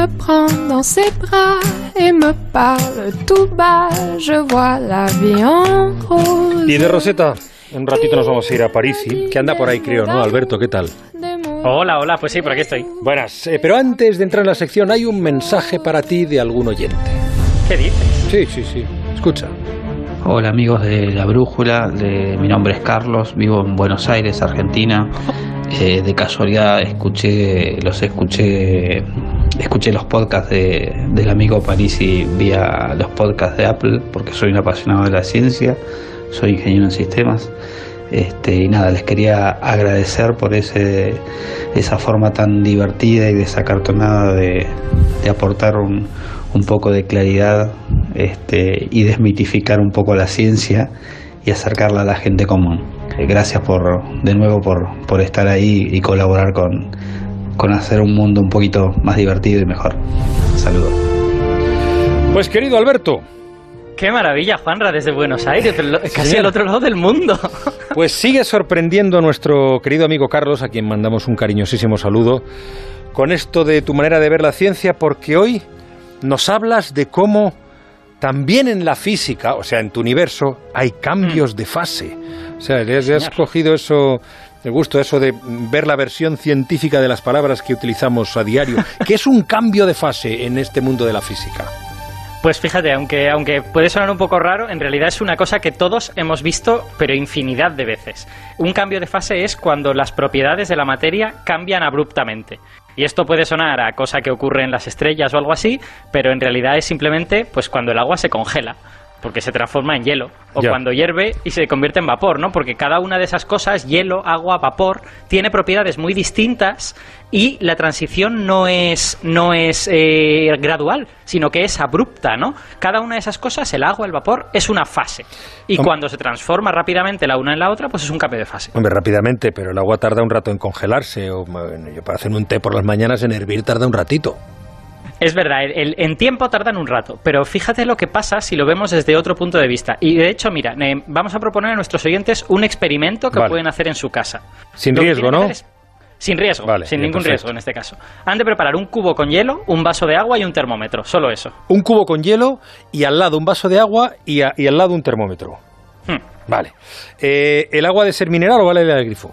me prend dans ses bras et me parle tout bas. Je vois la vie en rose. Y de Rosetta, un ratito nos vamos a ir a París, que anda por ahí, creo, ¿no? Alberto, ¿qué tal? Hola, hola, pues sí, por aquí estoy. Buenas, eh, pero antes de entrar en la sección hay un mensaje para ti de algún oyente. ¿Qué dices? Sí, sí, sí. Escucha. Hola amigos de La Brújula, de- mi nombre es Carlos, vivo en Buenos Aires, Argentina. Eh, de casualidad escuché, los escuché, escuché los podcasts de, del amigo Parisi vía los podcasts de Apple, porque soy un apasionado de la ciencia, soy ingeniero en sistemas. Este, y nada, les quería agradecer por ese, esa forma tan divertida y desacartonada de, de aportar un, un poco de claridad este, y desmitificar un poco la ciencia y acercarla a la gente común. Eh, Gracias por, de nuevo por, por estar ahí y colaborar con, con hacer un mundo un poquito más divertido y mejor. Saludos. Pues querido Alberto, Qué maravilla, Juanra, desde Buenos Aires, pero casi al otro lado del mundo. pues sigue sorprendiendo a nuestro querido amigo Carlos, a quien mandamos un cariñosísimo saludo, con esto de tu manera de ver la ciencia, porque hoy nos hablas de cómo también en la física, o sea, en tu universo, hay cambios de fase. O sea, le has, le has cogido eso, el gusto eso de ver la versión científica de las palabras que utilizamos a diario, que es un cambio de fase en este mundo de la física. Pues fíjate, aunque, aunque puede sonar un poco raro, en realidad es una cosa que todos hemos visto, pero infinidad de veces. Un cambio de fase es cuando las propiedades de la materia cambian abruptamente. Y esto puede sonar a cosa que ocurre en las estrellas o algo así, pero en realidad es simplemente pues cuando el agua se congela, porque se transforma en hielo, o cuando hierve y se convierte en vapor, ¿no? Porque cada una de esas cosas, hielo, agua, vapor, tiene propiedades muy distintas y la transición no es, no es eh, gradual, sino que es abrupta, ¿no? Cada una de esas cosas, el agua, el vapor, es una fase. Y cuando se transforma rápidamente la una en la otra, pues es un cambio de fase. Hombre, rápidamente, pero el agua tarda un rato en congelarse. O, bueno, yo para hacerme un té por las mañanas en hervir tarda un ratito. Es verdad, el, el- en tiempo tardan un rato, pero fíjate lo que pasa si lo vemos desde otro punto de vista. Y de hecho, mira, eh, vamos a proponer a nuestros oyentes un experimento que Vale. pueden hacer en su casa. Sin Lo riesgo, ¿no? Sin riesgo, Vale, sin ningún perfecto. riesgo en este caso. Han de preparar un cubo con hielo, un vaso de agua y un termómetro, solo eso. Un cubo con hielo y al lado un vaso de agua y, a- y al lado un termómetro. Hmm. Vale. Eh, ¿El agua de ser mineral o vale la del grifo?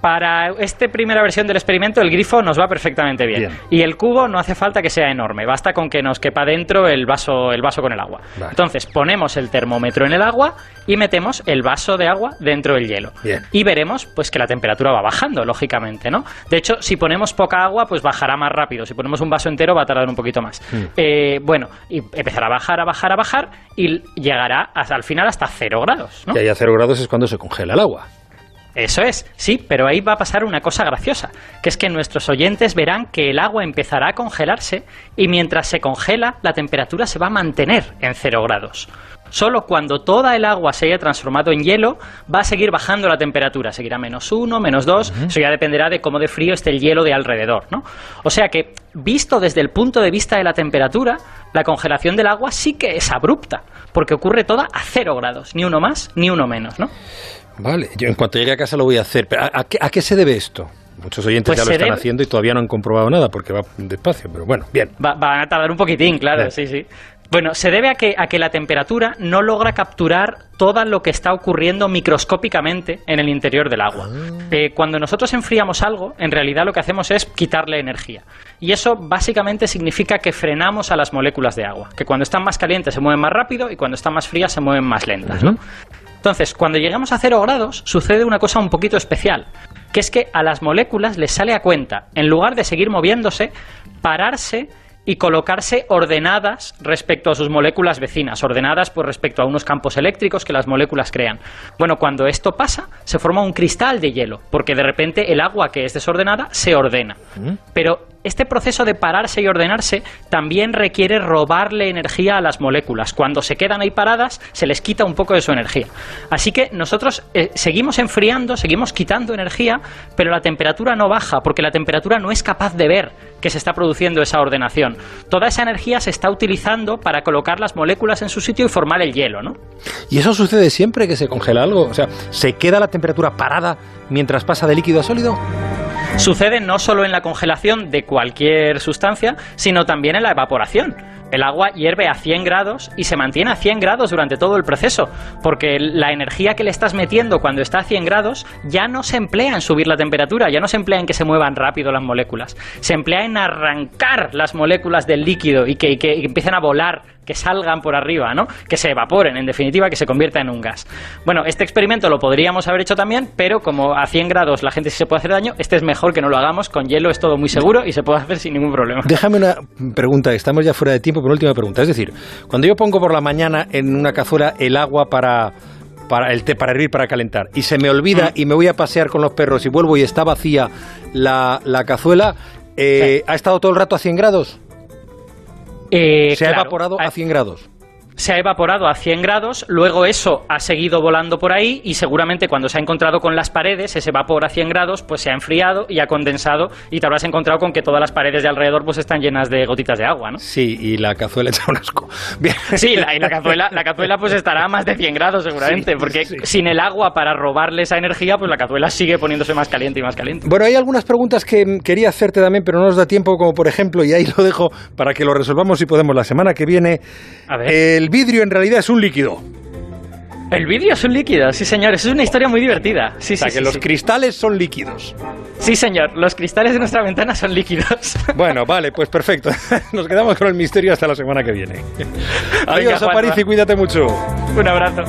Para esta primera versión del experimento, el grifo nos va perfectamente bien. Bien. Y el cubo no hace falta que sea enorme, basta con que nos quepa dentro el vaso, el vaso con el agua. Vale. Entonces ponemos el termómetro en el agua y metemos el vaso de agua dentro del hielo. Bien. Y veremos pues que la temperatura va bajando, lógicamente, ¿no? De hecho, si ponemos poca agua, pues bajará más rápido. Si ponemos un vaso entero, va a tardar un poquito más. Mm. Eh, bueno, y empezará a bajar, a bajar, a bajar y llegará hasta, al final hasta cero grados, ¿no? Que haya cero grados es cuando se congela el agua. Eso es, sí, pero ahí va a pasar una cosa graciosa, que es que nuestros oyentes verán que el agua empezará a congelarse y mientras se congela la temperatura se va a mantener en cero grados. Solo cuando toda el agua se haya transformado en hielo va a seguir bajando la temperatura, seguirá menos uno, menos dos, eso ya dependerá de cómo de frío esté el hielo de alrededor, ¿no? O sea que, visto desde el punto de vista de la temperatura, la congelación del agua sí que es abrupta, porque ocurre toda a cero grados, ni uno más ni uno menos, ¿no? Vale, yo en cuanto llegue a casa lo voy a hacer. Pero ¿a, a qué, a qué se debe esto? Muchos oyentes Pues ya lo están debe- haciendo y todavía no han comprobado nada porque va despacio, pero bueno, bien. Va, van a tardar un poquitín, claro, Claro. sí, sí. Bueno, se debe a que, a que la temperatura no logra capturar todo lo que está ocurriendo microscópicamente en el interior del agua. Eh, cuando nosotros enfriamos algo, en realidad lo que hacemos es quitarle energía. Y eso básicamente significa que frenamos a las moléculas de agua, que cuando están más calientes se mueven más rápido y cuando están más frías se mueven más lentas. ¿no? Entonces, cuando llegamos a cero grados, sucede una cosa un poquito especial, que es que a las moléculas les sale a cuenta, en lugar de seguir moviéndose, pararse y colocarse ordenadas respecto a sus moléculas vecinas, ordenadas pues respecto a unos campos eléctricos que las moléculas crean. Bueno, cuando esto pasa, se forma un cristal de hielo, porque de repente el agua que es desordenada se ordena. Pero este proceso de pararse y ordenarse también requiere robarle energía a las moléculas. Cuando se quedan ahí paradas, se les quita un poco de su energía. Así que nosotros eh, seguimos enfriando, seguimos quitando energía, pero la temperatura no baja, porque la temperatura no es capaz de ver que se está produciendo esa ordenación. Toda esa energía se está utilizando para colocar las moléculas en su sitio y formar el hielo, ¿no? ¿Y eso sucede siempre que se congela algo? O sea, ¿se queda la temperatura parada mientras pasa de líquido a sólido? Sucede no solo en la congelación de cualquier sustancia, sino también en la evaporación. El agua hierve a 100 grados y se mantiene a 100 grados durante todo el proceso, porque la energía que le estás metiendo cuando está a 100 grados ya no se emplea en subir la temperatura, ya no se emplea en que se muevan rápido las moléculas, se emplea en arrancar las moléculas del líquido y que, que empiecen a volar que salgan por arriba, ¿no? Que se evaporen, en definitiva, que se convierta en un gas. Bueno, este experimento lo podríamos haber hecho también, pero como a 100 grados la gente sí se puede hacer daño, este es mejor que no lo hagamos. Con hielo es todo muy seguro y se puede hacer sin ningún problema. Déjame una pregunta, estamos ya fuera de tiempo, pero última pregunta. Es decir, cuando yo pongo por la mañana en una cazuela el agua para para el té para hervir, para calentar, y se me olvida y me voy a pasear con los perros y vuelvo y está vacía la, cazuela, eh, ¿ha estado todo el rato a 100 grados? Eh, se ha evaporado a 100 grados se ha evaporado a 100 grados, luego eso ha seguido volando por ahí y seguramente cuando se ha encontrado con las paredes, ese vapor a 100 grados, pues se ha enfriado y ha condensado y te habrás encontrado con que todas las paredes de alrededor pues están llenas de gotitas de agua, ¿no? Sí, y la cazuela echa un asco. Sí, y la cazuela, la cazuela pues estará a más de 100 grados seguramente, porque sin el agua para robarle esa energía, pues la cazuela sigue poniéndose más caliente y más caliente. Bueno, hay algunas preguntas que quería hacerte también, pero no nos da tiempo, como por ejemplo, y ahí lo dejo para que lo resolvamos si podemos la semana que viene. A ver. El vidrio en realidad es un líquido. El vidrio es un líquido, sí señor, es una historia muy divertida. Sí, o sea, que los cristales son líquidos. Sí señor, los cristales de nuestra ventana son líquidos. Bueno, vale, pues perfecto. Nos quedamos con el misterio hasta la semana que viene. Adiós, Aparici, cuídate mucho. Un abrazo.